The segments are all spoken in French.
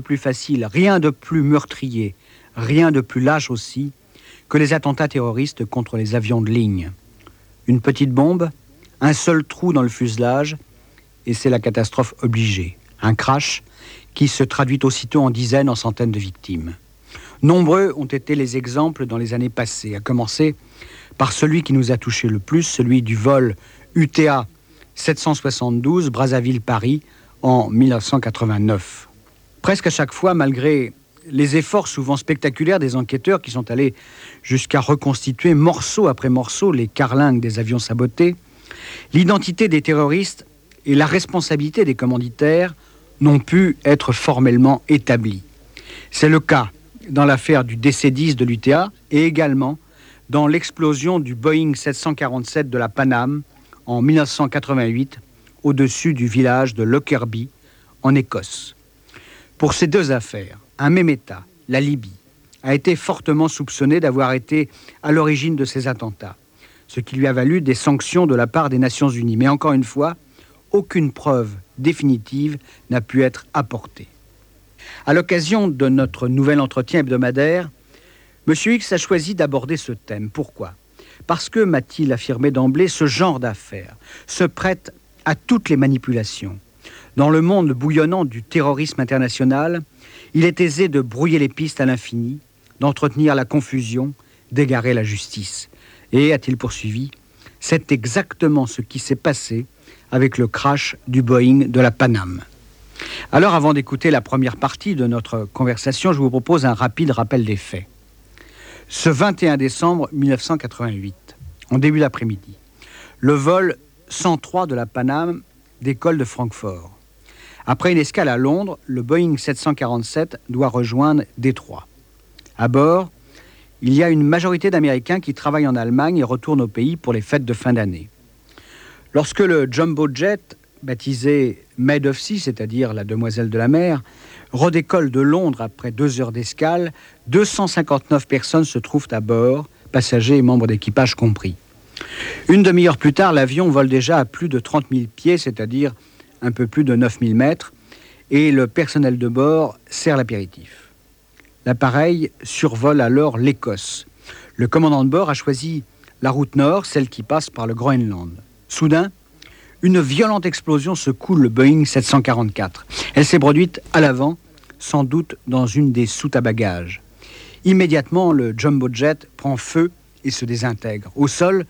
plus facile, rien de plus meurtrier, rien de plus lâche aussi que les attentats terroristes contre les avions de ligne. Une petite bombe, un seul trou dans le fuselage, et c'est la catastrophe obligée. Un crash qui se traduit aussitôt en dizaines, en centaines de victimes. Nombreux ont été les exemples dans les années passées, à commencer par celui qui nous a touché le plus, celui du vol UTA 772 Brazzaville-Paris en 1989. Presque à chaque fois, malgré les efforts souvent spectaculaires des enquêteurs qui sont allés jusqu'à reconstituer morceau après morceau les carlingues des avions sabotés, l'identité des terroristes et la responsabilité des commanditaires n'ont pu être formellement établies. C'est le cas dans l'affaire du DC-10 de l'UTA et également dans l'explosion du Boeing 747 de la Paname en 1988 au-dessus du village de Lockerbie en Écosse. Pour ces deux affaires, un même État, la Libye, a été fortement soupçonné d'avoir été à l'origine de ces attentats, ce qui lui a valu des sanctions de la part des Nations Unies. Mais encore une fois, aucune preuve définitive n'a pu être apportée. À l'occasion de notre nouvel entretien hebdomadaire, M. X a choisi d'aborder ce thème. Pourquoi? Parce que, m'a-t-il affirmé d'emblée, ce genre d'affaires se prête à toutes les manipulations. Dans le monde bouillonnant du terrorisme international, il est aisé de brouiller les pistes à l'infini, d'entretenir la confusion, d'égarer la justice. Et, a-t-il poursuivi, c'est exactement ce qui s'est passé avec le crash du Boeing de la Paname. Alors, avant d'écouter la première partie de notre conversation, je vous propose un rapide rappel des faits. Ce 21 décembre 1988, en début d'après-midi, le vol 103 de la Paname décolle de Francfort. Après une escale à Londres, le Boeing 747 doit rejoindre Détroit. À bord, il y a une majorité d'Américains qui travaillent en Allemagne et retournent au pays pour les fêtes de fin d'année. Lorsque le jumbo jet, baptisé Maid of Sea, c'est-à-dire la demoiselle de la mer, redécolle de Londres après deux heures d'escale, 259 personnes se trouvent à bord, passagers et membres d'équipage compris. Une demi-heure plus tard, l'avion vole déjà à plus de 30 000 pieds, c'est-à-dire un peu plus de 9000 mètres, et le personnel de bord sert l'apéritif. L'appareil survole alors l'Écosse. Le commandant de bord a choisi la route nord, celle qui passe par le Groenland. Soudain, une violente explosion secoue le Boeing 744. Elle s'est produite à l'avant, sans doute dans une des soutes à bagages. Immédiatement, le jumbo jet prend feu et se désintègre. Au sol,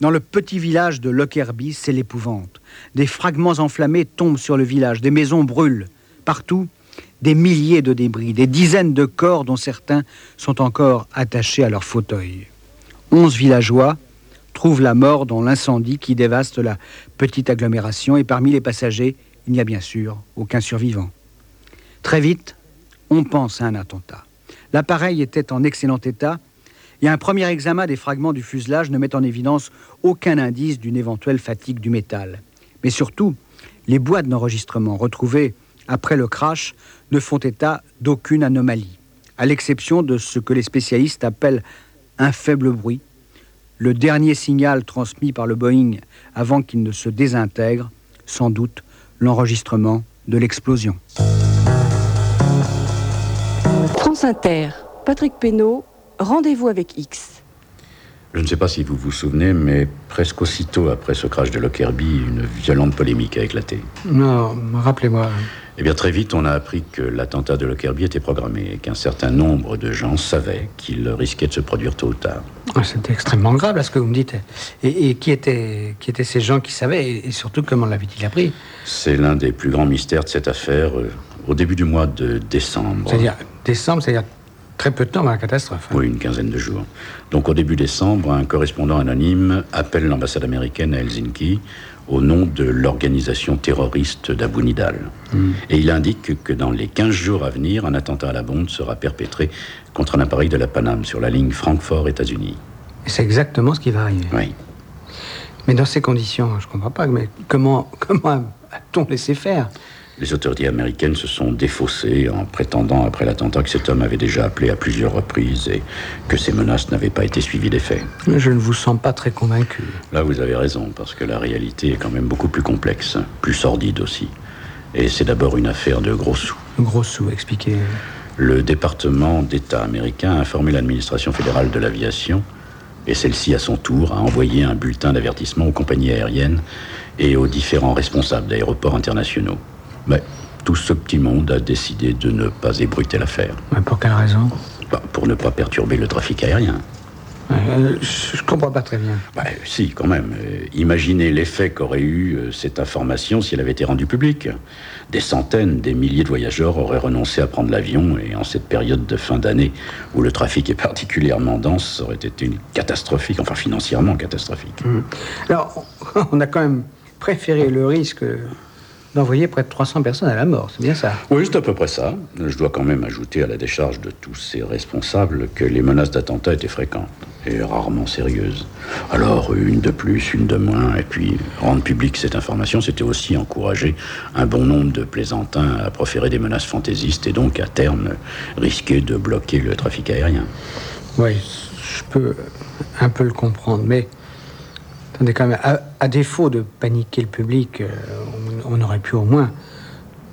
dans le petit village de Lockerbie, c'est l'épouvante. Des fragments enflammés tombent sur le village, des maisons brûlent. Partout, des milliers de débris, des dizaines de corps dont certains sont encore attachés à leurs fauteuils. Onze villageois trouvent la mort dans l'incendie qui dévaste la petite agglomération et parmi les passagers, il n'y a bien sûr aucun survivant. Très vite, on pense à un attentat. L'appareil était en excellent état et un premier examen des fragments du fuselage ne met en évidence aucun indice d'une éventuelle fatigue du métal. Mais surtout, les boîtes d'enregistrement retrouvées après le crash ne font état d'aucune anomalie, à l'exception de ce que les spécialistes appellent un faible bruit, le dernier signal transmis par le Boeing avant qu'il ne se désintègre, sans doute l'enregistrement de l'explosion. France Inter, Patrick Rendez-vous avec X. Je ne sais pas si vous vous souvenez, mais presque aussitôt après ce crash de Lockerbie, une violente polémique a éclaté. Non, rappelez-moi. Eh bien, très vite, on a appris que l'attentat de Lockerbie était programmé et qu'un certain nombre de gens savaient qu'il risquait de se produire tôt ou tard. Ah, C'était extrêmement grave, là, ce que vous me dites. Et, qui, étaient, qui étaient ces gens qui savaient et, surtout comment l'avaient-ils appris? C'est l'un des plus grands mystères de cette affaire euh, au début du mois de décembre. C'est-à-dire décembre, c'est-à-dire Très peu de temps avant la catastrophe. Hein. Oui, une quinzaine de jours. Donc au début décembre, un correspondant anonyme appelle l'ambassade américaine à Helsinki au nom de l'organisation terroriste d'Abu Nidal. Hmm. Et il indique que dans les 15 jours à venir, un attentat à la bombe sera perpétré contre un appareil de la Paname sur la ligne Francfort-États-Unis. Et c'est exactement ce qui va arriver. Oui. Mais dans ces conditions, je ne comprends pas, mais comment, comment a-t-on laissé faire? Les autorités américaines se sont défaussées en prétendant après l'attentat que cet homme avait déjà appelé à plusieurs reprises et que ces menaces n'avaient pas été suivies d'effet. Je ne vous sens pas très convaincu. Là, vous avez raison, parce que la réalité est quand même beaucoup plus complexe, plus sordide aussi. Et c'est d'abord une affaire de gros sous. Gros sous, expliquez. Le département d'État américain a informé l'administration fédérale de l'aviation, et celle-ci, à son tour, a envoyé un bulletin d'avertissement aux compagnies aériennes et aux différents responsables d'aéroports internationaux. Mais tout ce petit monde a décidé de ne pas ébruiter l'affaire. pour quelle raison? Bah, Pour ne pas perturber le trafic aérien. Euh, je comprends pas très bien. Bah, si, quand même. Euh, imaginez l'effet qu'aurait eu euh, cette information si elle avait été rendue publique. Des centaines, des milliers de voyageurs auraient renoncé à prendre l'avion et en cette période de fin d'année où le trafic est particulièrement dense, ça aurait été une catastrophique, enfin financièrement catastrophique. Hum. Alors, on a quand même préféré le risque d'envoyer près de 300 personnes à la mort, c'est bien ça Oui, c'est à peu près ça. Je dois quand même ajouter à la décharge de tous ces responsables que les menaces d'attentat étaient fréquentes et rarement sérieuses. Alors, une de plus, une de moins, et puis rendre publique cette information, c'était aussi encourager un bon nombre de plaisantins à proférer des menaces fantaisistes et donc à terme risquer de bloquer le trafic aérien. Oui, je peux un peu le comprendre, mais attendez quand même, à, défaut de paniquer le public, euh, on, aurait pu au moins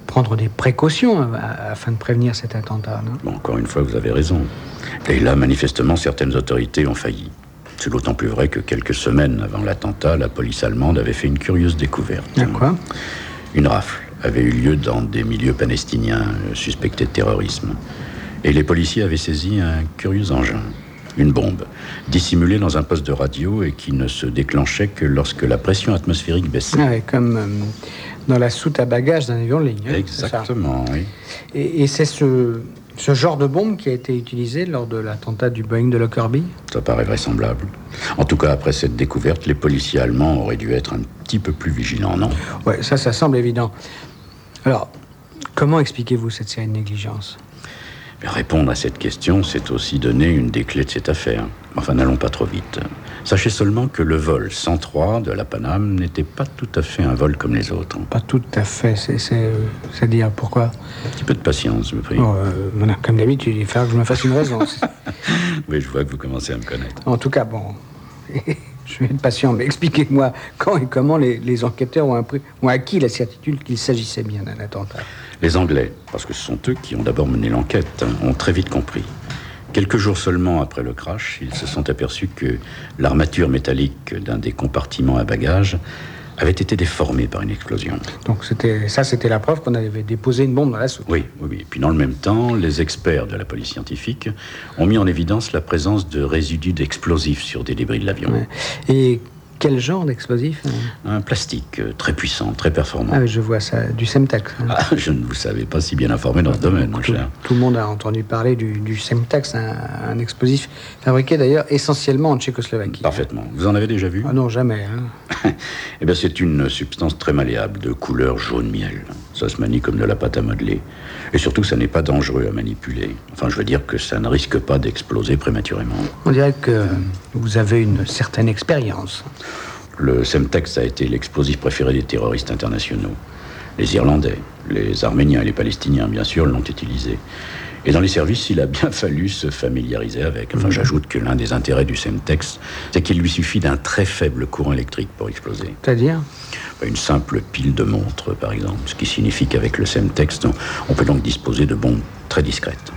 prendre des précautions euh, afin de prévenir cet attentat. Non? Encore une fois, vous avez raison. Et là, manifestement, certaines autorités ont failli. C'est d'autant plus vrai que quelques semaines avant l'attentat, la police allemande avait fait une curieuse découverte. quoi? Une rafle avait eu lieu dans des milieux palestiniens suspectés de terrorisme. Et les policiers avaient saisi un curieux engin, une bombe, dissimulée dans un poste de radio et qui ne se déclenchait que lorsque la pression atmosphérique baissait. Ah comme euh, dans la soute à bagages d'un avion de ligne. Hein, Exactement, oui. Et, c'est ce, ce genre de bombe qui a été utilisé lors de l'attentat du Boeing de Lockerbie? Ça paraît vraisemblable. En tout cas, après cette découverte, les policiers allemands auraient dû être un petit peu plus vigilants, non? Oui, ça, ça semble évident. Alors, comment expliquez-vous cette série de négligences? Répondre à cette question, c'est aussi donner une des clés de cette affaire. Enfin, n'allons pas trop vite. Sachez seulement que le vol 103 de la Paname n'était pas tout à fait un vol comme les autres. Pas tout à fait, c'est dire pourquoi Un petit peu de patience, je vous prie. Euh, comme d'habitude, il faut que je me fasse une raison. oui, je vois que vous commencez à me connaître. En tout cas, bon, je vais être patient, mais expliquez-moi quand et comment les, enquêteurs ont, ont acquis la certitude qu'il s'agissait bien d'un attentat. Les Anglais, parce que ce sont eux qui ont d'abord mené l'enquête, ont très vite compris. Quelques jours seulement après le crash, ils se sont aperçus que l'armature métallique d'un des compartiments à bagages avait été déformée par une explosion. Donc c'était ça, c'était la preuve qu'on avait déposé une bombe dans la soupe. Oui, oui, oui. Et puis dans le même temps, les experts de la police scientifique ont mis en évidence la présence de résidus d'explosifs sur des débris de l'avion. Et quel genre d'explosif hein Un plastique euh, très puissant, très performant. Ah, je vois ça, du Semtex. Hein. Ah, je ne vous savais pas si bien informé dans ce domaine, mon cher. Tout le monde a entendu parler du, Semtex, un, explosif fabriqué d'ailleurs essentiellement en Tchécoslovaquie. Parfaitement. Vous en avez déjà vu? Ah non, jamais. Hein. eh bien, c'est une substance très malléable, de couleur jaune miel. Ça se manie comme de la pâte à modeler. Et surtout, ça n'est pas dangereux à manipuler. Enfin, je veux dire que ça ne risque pas d'exploser prématurément. On dirait que vous avez une certaine expérience. Le Semtex a été l'explosif préféré des terroristes internationaux. Les Irlandais, les Arméniens et les Palestiniens, bien sûr, l'ont utilisé. Et dans les services, il a bien fallu se familiariser avec. Enfin, mhm. j'ajoute que l'un des intérêts du Semtex, c'est qu'il lui suffit d'un très faible courant électrique pour exploser. C'est-à-dire? Une simple pile de montre, par exemple. Ce qui signifie qu'avec le Semtex, on peut donc disposer de bombes très discrètes.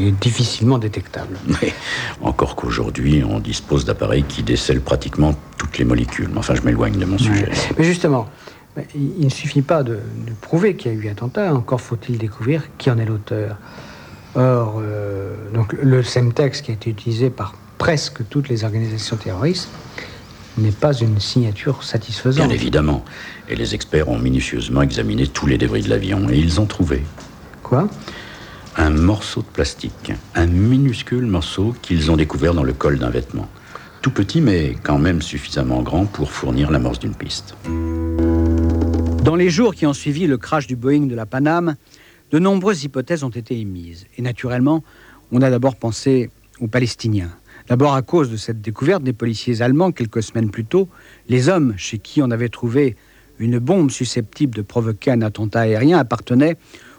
Et difficilement détectables. Mais encore qu'aujourd'hui, on dispose d'appareils qui décèlent pratiquement toutes les molécules. Enfin, je m'éloigne de mon sujet. Mais justement, il ne suffit pas de, de prouver qu'il y a eu attentat, encore faut-il découvrir qui en est l'auteur. Or, euh, donc, le Semtex qui a été utilisé par presque toutes les organisations terroristes n'est pas une signature satisfaisante. Bien évidemment. Et les experts ont minutieusement examiné tous les débris de l'avion et ils ont trouvé. Quoi? Un morceau de plastique. Un minuscule morceau qu'ils ont découvert dans le col d'un vêtement. Tout petit, mais quand même suffisamment grand pour fournir l'amorce d'une piste. Dans les jours qui ont suivi le crash du Boeing de la Paname, de nombreuses hypothèses ont été émises. Et naturellement, on a d'abord pensé aux Palestiniens. D'abord à cause de cette découverte des policiers allemands quelques semaines plus tôt, les hommes chez qui on avait trouvé une bombe susceptible de provoquer un attentat aérien appartenaient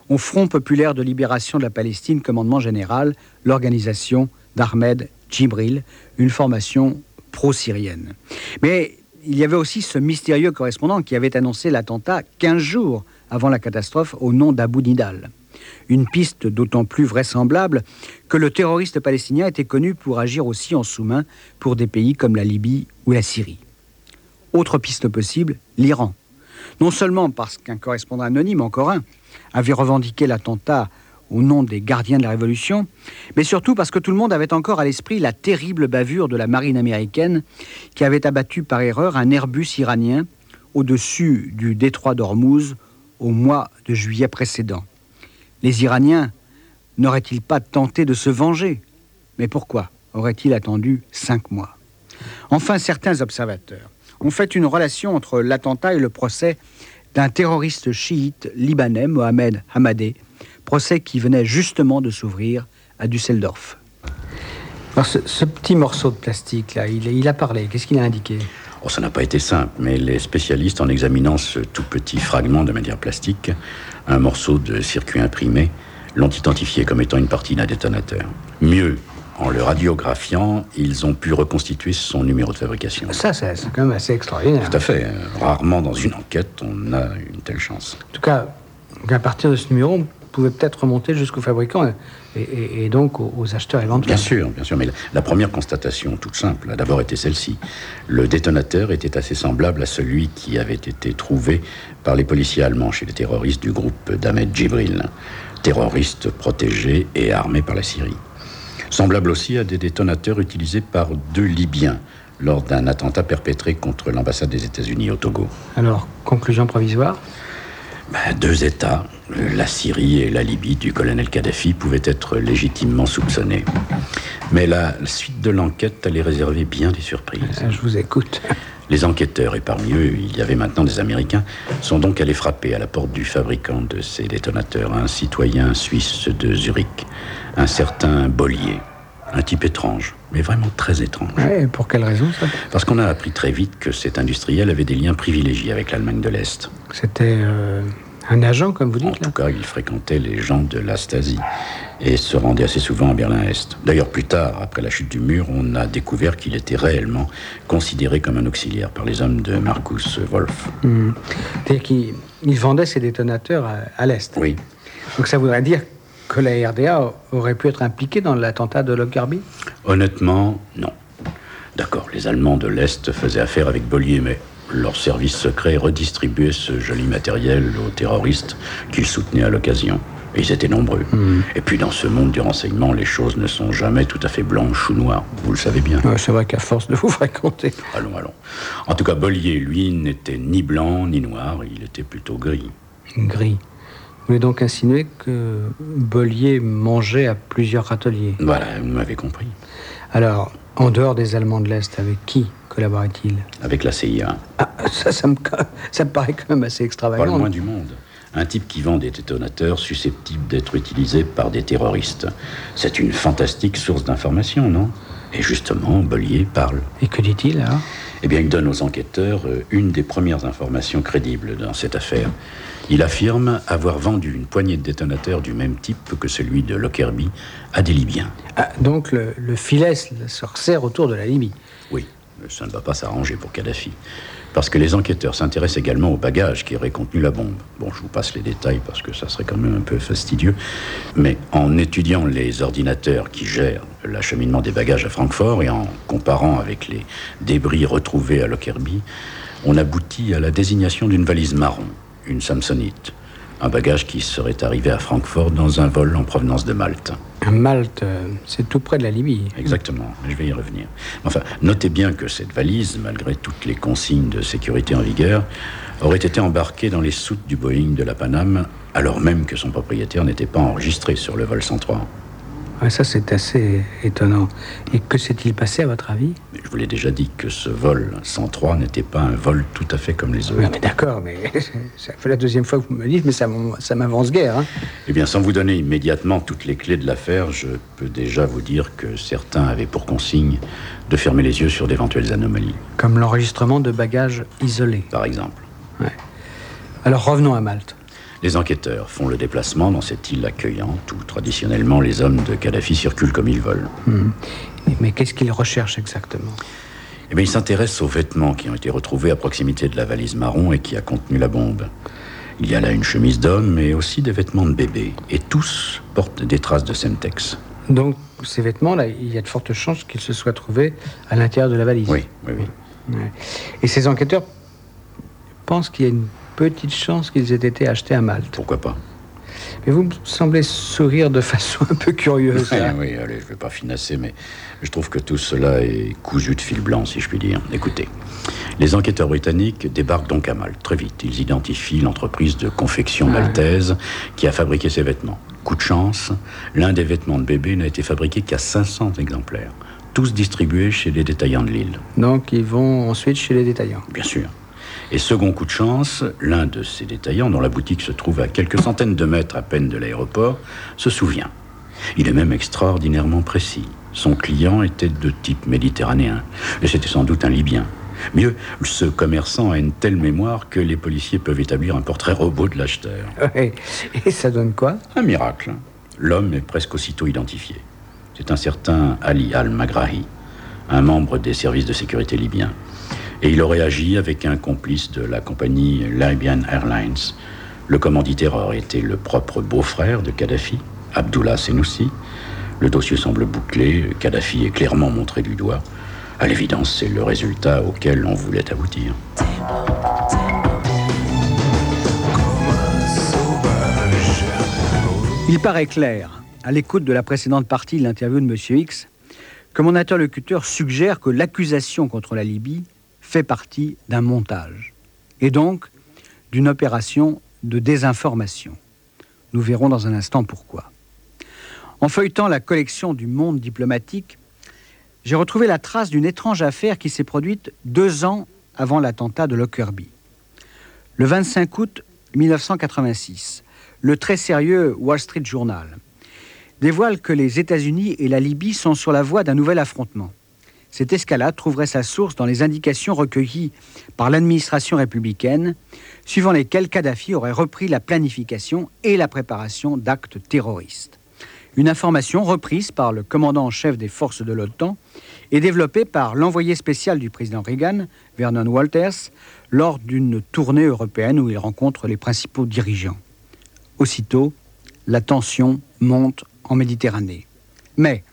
au Front populaire de libération de la Palestine, commandement général, l'organisation d'Ahmed Djibril, une formation pro-syrienne. Mais il y avait aussi ce mystérieux correspondant qui avait annoncé l'attentat 15 jours avant la catastrophe au nom d'Abu Nidal. Une piste d'autant plus vraisemblable que le terroriste palestinien était connu pour agir aussi en sous-main pour des pays comme la Libye ou la Syrie. Autre piste possible, l'Iran. Non seulement parce qu'un correspondant anonyme, encore un, avait revendiqué l'attentat au nom des gardiens de la Révolution, mais surtout parce que tout le monde avait encore à l'esprit la terrible bavure de la marine américaine qui avait abattu par erreur un Airbus iranien au-dessus du détroit d'Ormuz au mois de juillet précédent. Les Iraniens n'auraient-ils pas tenté de se venger? Mais pourquoi auraient-ils attendu cinq mois? Enfin, certains observateurs ont fait une relation entre l'attentat et le procès d'un terroriste chiite libanais, Mohamed Hamadeh, procès qui venait justement de s'ouvrir à Düsseldorf. Alors ce, petit morceau de plastique, là, il, a parlé. Qu'est-ce qu'il a indiqué oh, Ça n'a pas été simple, mais les spécialistes, en examinant ce tout petit fragment de matière plastique, un morceau de circuit imprimé, l'ont identifié comme étant une partie d'un détonateur. Mieux, en le radiographiant, ils ont pu reconstituer son numéro de fabrication. Ça, c'est quand même assez extraordinaire. Tout à fait. Rarement dans une enquête, on a une telle chance. En tout cas, à partir de ce numéro, on pouvait peut-être remonter jusqu'au fabricant et, donc aux, acheteurs éventuels. Bien sûr, bien sûr. Mais la, première constatation, toute simple, a d'abord été celle-ci. Le détonateur était assez semblable à celui qui avait été trouvé par les policiers allemands chez les terroristes du groupe d'Ahmed Djibril, terroristes protégés et armés par la Syrie semblable aussi à des détonateurs utilisés par deux Libyens lors d'un attentat perpétré contre l'ambassade des États-Unis au Togo. Alors, conclusion provisoire? Ben, Deux États, la Syrie et la Libye du colonel Kadhafi, pouvaient être légitimement soupçonnés. Mais la suite de l'enquête allait réserver bien des surprises. Je vous écoute. Les enquêteurs, et parmi eux il y avait maintenant des Américains, sont donc allés frapper à la porte du fabricant de ces détonateurs, un citoyen suisse de Zurich, un certain Bollier. Un type étrange, mais vraiment très étrange. Ouais, pour quelle raison ça? Parce qu'on a appris très vite que cet industriel avait des liens privilégiés avec l'Allemagne de l'Est. C'était euh, un agent, comme vous dites En tout cas, il fréquentait les gens de la Stasi et se rendait assez souvent à Berlin-Est. D'ailleurs, plus tard, après la chute du mur, on a découvert qu'il était réellement considéré comme un auxiliaire par les hommes de Markus Wolf. Hmm. C'est-à-dire qu'il vendait ses détonateurs à, à l'Est Oui. Donc ça voudrait dire que la RDA aurait pu être impliquée dans l'attentat de Lockerbie Honnêtement, non. D'accord, les Allemands de l'Est faisaient affaire avec Bollier, mais leur service secret redistribuait ce joli matériel aux terroristes qu'ils soutenaient à l'occasion. Et ils étaient nombreux. Hmm. Et puis dans ce monde du renseignement, les choses ne sont jamais tout à fait blanches ou noires. Vous le savez bien. c'est vrai qu'à force de vous fréquenter. Allons, allons. En tout cas, Bollier, lui, n'était ni blanc ni noir, il était plutôt gris. Gris. Vous voulez donc insinuer que Bollier mangeait à plusieurs râteliers Voilà, vous m'avez compris. Alors, en dehors des Allemands de l'Est, avec qui collaborait-il? Avec la CIA. Ah, ça, ça me, ça me paraît quand même assez extravagant. Pas le moins du monde. Un type qui vend des détonateurs susceptibles d'être utilisés par des terroristes. C'est une fantastique source d'information, non? Et justement, Bollier parle. Et que dit-il alors? Eh bien, il donne aux enquêteurs euh, une des premières informations crédibles dans cette affaire. Il affirme avoir vendu une poignée de détonateurs du même type que celui de Lockerbie à des Libyens. Ah, donc le, filet se resserre autour de la Libye Oui, ça ne va pas s'arranger pour Kadhafi. Parce que les enquêteurs s'intéressent également au bagage qui aurait contenu la bombe. Bon, je vous passe les détails parce que ça serait quand même un peu fastidieux. Mais en étudiant les ordinateurs qui gèrent l'acheminement des bagages à Francfort et en comparant avec les débris retrouvés à Lockerbie, on aboutit à la désignation d'une valise marron une Samsonite. Un bagage qui serait arrivé à Francfort dans un vol en provenance de Malte. Malte, c'est tout près de la Libye. Exactement, je vais y revenir. Enfin, notez bien que cette valise, malgré toutes les consignes de sécurité en vigueur, aurait été embarquée dans les soutes du Boeing de la Paname, alors même que son propriétaire n'était pas enregistré sur le vol 103 ça, c'est assez étonnant. Et que s'est-il passé, à votre avis? Je vous l'ai déjà dit que ce vol 103 n'était pas un vol tout à fait comme les autres. mais d'accord, mais ça fait la deuxième fois que vous me le dites, mais ça, ça m'avance guère. Hein. Eh bien, sans vous donner immédiatement toutes les clés de l'affaire, je peux déjà vous dire que certains avaient pour consigne de fermer les yeux sur d'éventuelles anomalies. Comme l'enregistrement de bagages isolés. Par exemple. Ouais. Alors revenons à Malte. Les enquêteurs font le déplacement dans cette île accueillante où traditionnellement les hommes de Kadhafi circulent comme ils veulent. Hmm. Mais qu'est-ce qu'ils recherchent exactement? Eh bien, ils s'intéressent aux vêtements qui ont été retrouvés à proximité de la valise marron et qui a contenu la bombe. Il y a là une chemise d'homme, mais aussi des vêtements de bébé. Et tous portent des traces de Semtex. Donc, ces vêtements-là, il y a de fortes chances qu'ils se soient trouvés à l'intérieur de la valise. Oui, oui, oui. Et ces enquêteurs pensent qu'il y a une petite chance qu'ils aient été achetés à Malte. Pourquoi pas? Mais vous me semblez sourire de façon un peu curieuse. Oui, oui, allez, je ne vais pas finasser, mais je trouve que tout cela est cousu de fil blanc, si je puis dire. Écoutez, les enquêteurs britanniques débarquent donc à Malte très vite. Ils identifient l'entreprise de confection maltaise qui a fabriqué ces vêtements. Coup de chance, l'un des vêtements de bébé n'a été fabriqué qu'à 500 exemplaires, tous distribués chez les détaillants de l'île. Donc ils vont ensuite chez les détaillants Bien sûr. Et second coup de chance, l'un de ces détaillants, dont la boutique se trouve à quelques centaines de mètres à peine de l'aéroport, se souvient. Il est même extraordinairement précis. Son client était de type méditerranéen, et c'était sans doute un Libyen. Mieux, ce commerçant a une telle mémoire que les policiers peuvent établir un portrait robot de l'acheteur. Et ça donne quoi? Un miracle. L'homme est presque aussitôt identifié. C'est un certain Ali al-Magrahi, un membre des services de sécurité libyens. Et il aurait agi avec un complice de la compagnie Libyan Airlines. Le commanditaire aurait été le propre beau-frère de Kadhafi, Abdullah Senoussi. Le dossier semble bouclé, Kadhafi est clairement montré du doigt. À l'évidence, c'est le résultat auquel on voulait aboutir. Il paraît clair, à l'écoute de la précédente partie de l'interview de M. X, que mon interlocuteur suggère que l'accusation contre la Libye fait partie d'un montage, et donc d'une opération de désinformation. Nous verrons dans un instant pourquoi. En feuilletant la collection du monde diplomatique, j'ai retrouvé la trace d'une étrange affaire qui s'est produite deux ans avant l'attentat de Lockerbie. Le 25 août 1986, le très sérieux Wall Street Journal dévoile que les États-Unis et la Libye sont sur la voie d'un nouvel affrontement. Cette escalade trouverait sa source dans les indications recueillies par l'administration républicaine, suivant lesquelles Kadhafi aurait repris la planification et la préparation d'actes terroristes. Une information reprise par le commandant en chef des forces de l'OTAN et développée par l'envoyé spécial du président Reagan, Vernon Walters, lors d'une tournée européenne où il rencontre les principaux dirigeants. Aussitôt, la tension monte en Méditerranée. Mais,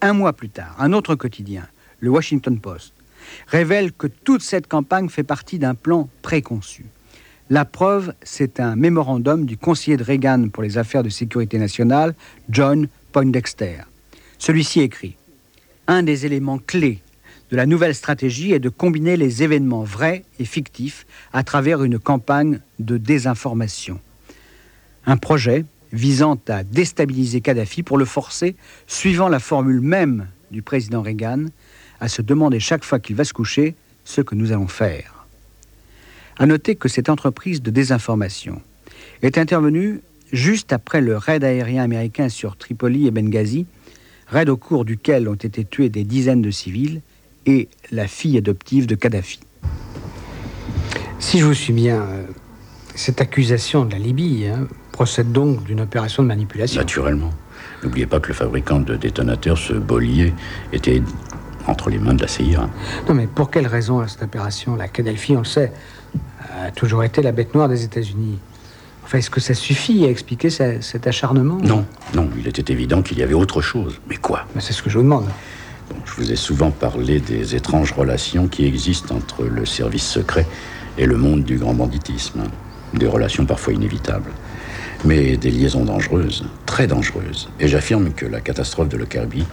un mois plus tard, un autre quotidien, le Washington Post, révèle que toute cette campagne fait partie d'un plan préconçu. La preuve, c'est un mémorandum du conseiller de Reagan pour les affaires de sécurité nationale, John Poindexter. Celui-ci écrit Un des éléments clés de la nouvelle stratégie est de combiner les événements vrais et fictifs à travers une campagne de désinformation. Un projet visant à déstabiliser Kadhafi pour le forcer, suivant la formule même du président Reagan, à se demander chaque fois qu'il va se coucher ce que nous allons faire. À noter que cette entreprise de désinformation est intervenue juste après le raid aérien américain sur Tripoli et Benghazi, raid au cours duquel ont été tués des dizaines de civils et la fille adoptive de Kadhafi. Si je vous suis bien, euh, cette accusation de la Libye hein, procède donc d'une opération de manipulation. Naturellement. N'oubliez pas que le fabricant de détonateurs, ce Bollier, était entre les mains de la CIA. Non, mais pour quelle raison cette opération La Kadhafi, on le sait, a toujours été la bête noire des États-Unis? Enfin, est-ce que ça suffit à expliquer cet acharnement? Non, non, il était évident qu'il y avait autre chose. Mais quoi? C'est ce que je vous demande. je vous ai souvent parlé des étranges relations qui existent entre le service secret et le monde du grand banditisme. Des relations parfois inévitables mais des liaisons dangereuses, très dangereuses. Et j'affirme que la catastrophe de Lockerbie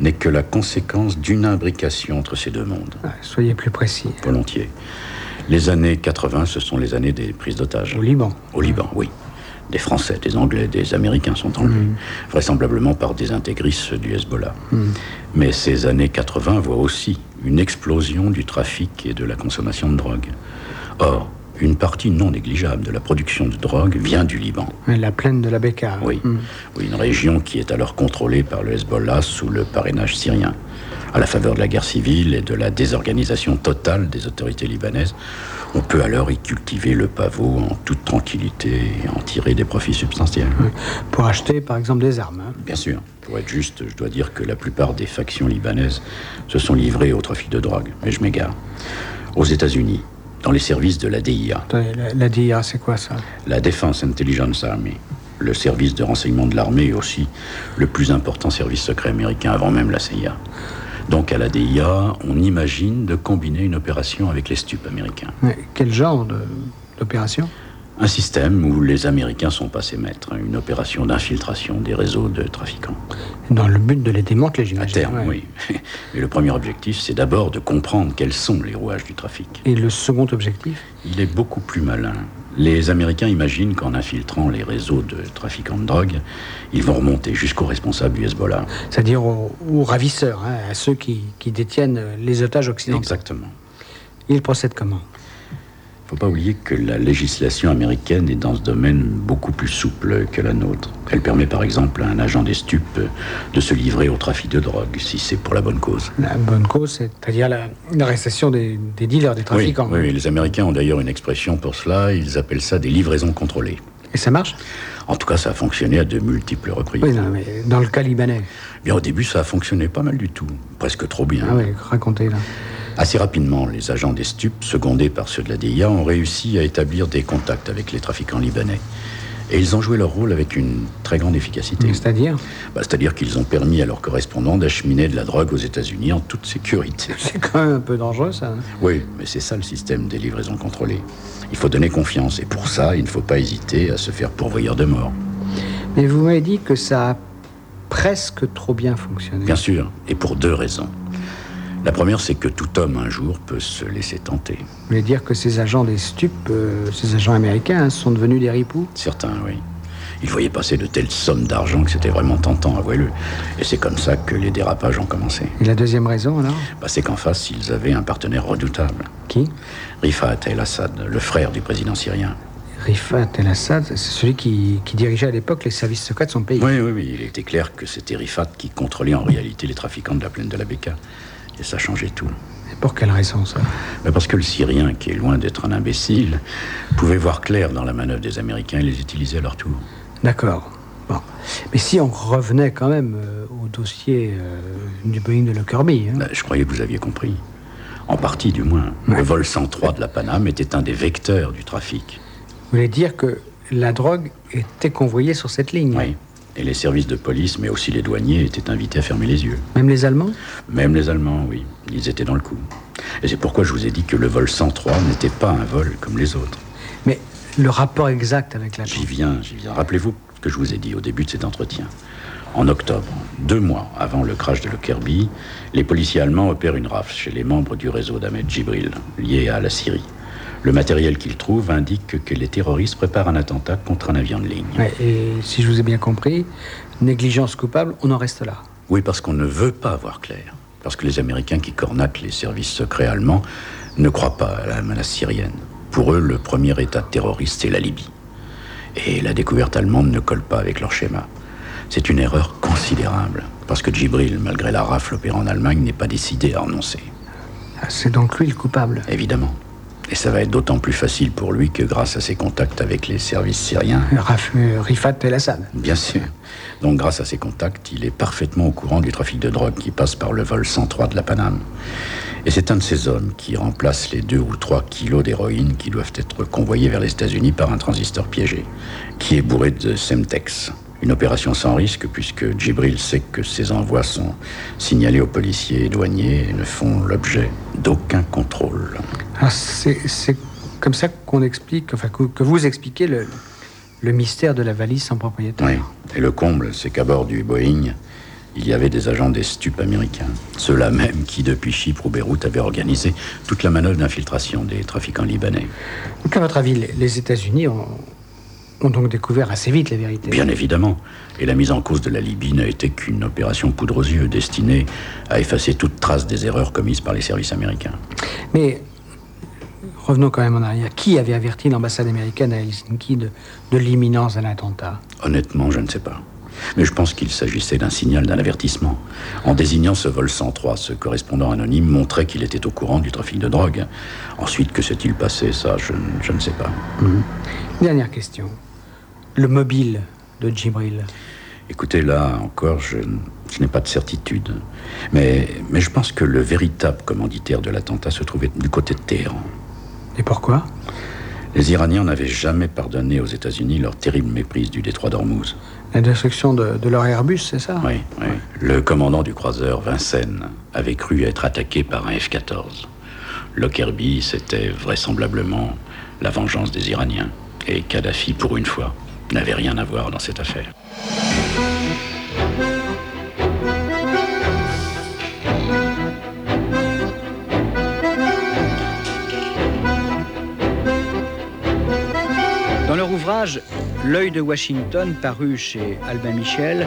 n'est que la conséquence d'une imbrication entre ces deux mondes. Ah, soyez plus précis. Volontiers. Les années 80, ce sont les années des prises d'otages. Au Liban Au Liban, oui. Des Français, des Anglais, des Américains sont enlevés, mm. vraisemblablement par des intégristes du Hezbollah. Mm. Mais ces années 80 voient aussi une explosion du trafic et de la consommation de drogue. Or, une partie non négligeable de la production de drogue vient du Liban. La plaine de la Bekaa. Oui. Hmm. oui, une région qui est alors contrôlée par le Hezbollah sous le parrainage syrien. À la faveur de la guerre civile et de la désorganisation totale des autorités libanaises, on peut alors y cultiver le pavot en toute tranquillité et en tirer des profits substantiels. Pour acheter par exemple des armes. Hein. Bien sûr. Pour être juste, je dois dire que la plupart des factions libanaises se sont livrées au trafic de drogue. Mais je m'égare. Aux États-Unis, dans les services de la DIA. La, la DIA, c'est quoi ça? La Defense Intelligence Army, le service de renseignement de l'armée et aussi le plus important service secret américain avant même la CIA. Donc à la DIA, on imagine de combiner une opération avec les stupes américains. Mais quel genre d'opération? Un système où les Américains sont passés maîtres, hein, une opération d'infiltration des réseaux de trafiquants. Dans le but de les démanteler, j'imagine. À terme, oui. Mais le premier objectif, c'est d'abord de comprendre quels sont les rouages du trafic. Et le second objectif? Il est beaucoup plus malin. Les Américains imaginent qu'en infiltrant les réseaux de trafiquants de drogue, ils vont remonter jusqu'aux responsables du Hezbollah. C'est-à-dire aux, ravisseurs, hein, à ceux qui, qui détiennent les otages occidentaux. Exactement. Ils procèdent comment? Ne faut pas oublier que la législation américaine est dans ce domaine beaucoup plus souple que la nôtre. Elle permet par exemple à un agent des stupes de se livrer au trafic de drogue, si c'est pour la bonne cause. La bonne cause, c'est-à-dire l'arrestation des, dealers, des trafiquants. Oui, oui, les Américains ont d'ailleurs une expression pour cela, ils appellent ça des livraisons contrôlées. Et ça marche? En tout cas, ça a fonctionné à de multiples reprises. Oui, non, mais dans le cas libanais Bien, au début, ça a fonctionné pas mal du tout, presque trop bien. Ah oui, racontez là. Assez rapidement, les agents des stupes, secondés par ceux de la DIA, ont réussi à établir des contacts avec les trafiquants libanais. Et ils ont joué leur rôle avec une très grande efficacité. C'est-à-dire? Bah, C'est-à-dire qu'ils ont permis à leurs correspondants d'acheminer de la drogue aux États-Unis en toute sécurité. C'est quand même un peu dangereux, ça. Hein? oui, mais c'est ça le système des livraisons contrôlées. Il faut donner confiance, et pour ça, il ne faut pas hésiter à se faire pourvoyeur de mort. Mais vous m'avez dit que ça a presque trop bien fonctionné. Bien sûr, et pour deux raisons. La première, c'est que tout homme, un jour, peut se laisser tenter. Vous voulez dire que ces agents des stupes, euh, ces agents américains, sont devenus des ripoux? Certains, oui. Ils voyaient passer de telles sommes d'argent que c'était vraiment tentant, avouez-le. Et c'est comme ça que les dérapages ont commencé. Et la deuxième raison, alors? Bah, C'est qu'en face, ils avaient un partenaire redoutable. Qui? Rifat el-Assad, le frère du président syrien. Rifat el-Assad, c'est celui qui, qui, dirigeait à l'époque les services secrets de son pays. Oui, oui, oui. Il était clair que c'était Rifat qui contrôlait en réalité les trafiquants de la plaine de la Beka. Et ça changeait tout. Et pour quelle raison ça? Parce que le Syrien, qui est loin d'être un imbécile, pouvait voir clair dans la manœuvre des Américains et les utiliser à leur tour. D'accord. Bon. Mais si on revenait quand même euh, au dossier euh, du Boeing de Lockerbie... Hein. Ben, je croyais que vous aviez compris. En partie, du moins. Le vol 103 de la Paname était un des vecteurs du trafic. Vous voulez dire que la drogue était convoyée sur cette ligne? Oui. Et les services de police, mais aussi les douaniers, étaient invités à fermer les yeux. Même les Allemands Même les Allemands, oui. Ils étaient dans le coup. Et c'est pourquoi je vous ai dit que le vol 103 n'était pas un vol comme les autres. Mais le rapport exact avec la... J'y viens, j'y viens. Rappelez-vous ce que je vous ai dit au début de cet entretien. En octobre, deux mois avant le crash de Lockerbie, les policiers allemands opèrent une rafle chez les membres du réseau d'Ahmed Jibril, lié à la Syrie. Le matériel qu'ils trouvent indique que les terroristes préparent un attentat contre un avion de ligne. et si je vous ai bien compris, négligence coupable, on en reste là. Oui, parce qu'on ne veut pas voir clair. Parce que les Américains qui cornatent les services secrets allemands ne croient pas à la menace syrienne. Pour eux, le premier État terroriste, c'est la Libye. Et la découverte allemande ne colle pas avec leur schéma. C'est une erreur considérable, parce que Djibril, malgré la rafle opérant en Allemagne, n'est pas décidé à renoncer. Ah, c'est donc lui le coupable Évidemment. Et ça va être d'autant plus facile pour lui que grâce à ses contacts avec les services syriens. Rifat el-Assad. Bien sûr. Donc grâce à ses contacts, il est parfaitement au courant du trafic de drogue qui passe par le vol 103 de la Paname. Et c'est un de ces hommes qui remplace les 2 ou 3 kilos d'héroïne qui doivent être convoyés vers les États-Unis par un transistor piégé, qui est bourré de Semtex, une opération sans risque puisque Djibril sait que ses envois sont signalés aux policiers et douaniers et ne font l'objet d'aucun contrôle. Ah, c'est comme ça qu'on explique, enfin que, vous expliquez le, le, mystère de la valise sans propriétaire. Oui, et le comble, c'est qu'à bord du Boeing, il y avait des agents des stupes américains. Ceux-là même qui, depuis Chypre ou Beyrouth, avaient organisé toute la manœuvre d'infiltration des trafiquants libanais. Donc, à votre avis, les États-Unis ont, ont donc découvert assez vite la vérité. Bien évidemment. Et la mise en cause de la Libye n'a été qu'une opération poudre aux yeux destinée à effacer toute trace des erreurs commises par les services américains. Mais revenons quand même en arrière. Qui avait averti l'ambassade américaine à Helsinki de, de l'imminence d'un attentat? Honnêtement, je ne sais pas. Mais je pense qu'il s'agissait d'un signal, d'un avertissement. En désignant ce vol 103, ce correspondant anonyme montrait qu'il était au courant du trafic de drogue. Ensuite, que s'est-il passé? Ça, je, ne sais pas. Mhm. Dernière question le mobile de Djibril Écoutez, là encore, je, n'ai pas de certitude. Mais, mais je pense que le véritable commanditaire de l'attentat se trouvait du côté de Téhéran. Et pourquoi? Les Iraniens n'avaient jamais pardonné aux États-Unis leur terrible méprise du détroit d'Ormuz. La destruction de, leur Airbus, c'est ça? Oui, oui. Le commandant du croiseur, Vincennes, avait cru être attaqué par un F-14. Lockerbie, c'était vraisemblablement la vengeance des Iraniens. Et Kadhafi, pour une fois, n'avait rien à voir dans cette affaire. L'œil de Washington, paru chez Albin Michel,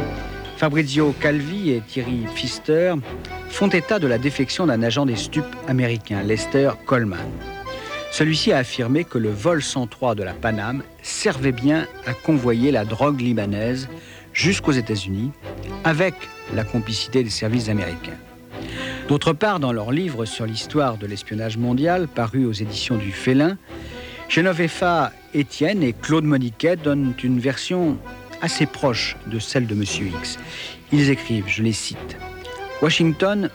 Fabrizio Calvi et Thierry Pfister font état de la défection d'un agent des stupes américain, Lester Coleman. Celui-ci a affirmé que le vol 103 de la Paname servait bien à convoyer la drogue libanaise jusqu'aux États-Unis avec la complicité des services américains. D'autre part, dans leur livre sur l'histoire de l'espionnage mondial, paru aux éditions du Félin, Geneviève Étienne et Claude Moniquet donnent une version assez proche de celle de M. X. Ils écrivent, je les cite, Washington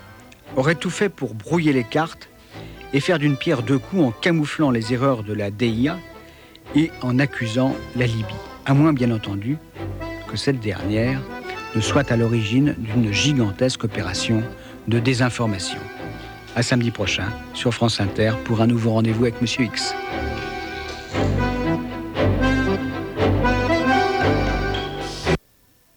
aurait tout fait pour brouiller les cartes et faire d'une pierre deux coups en camouflant les erreurs de la DIA et en accusant la Libye, à moins bien entendu que cette dernière ne soit à l'origine d'une gigantesque opération de désinformation. À samedi prochain sur France Inter pour un nouveau rendez-vous avec Monsieur X.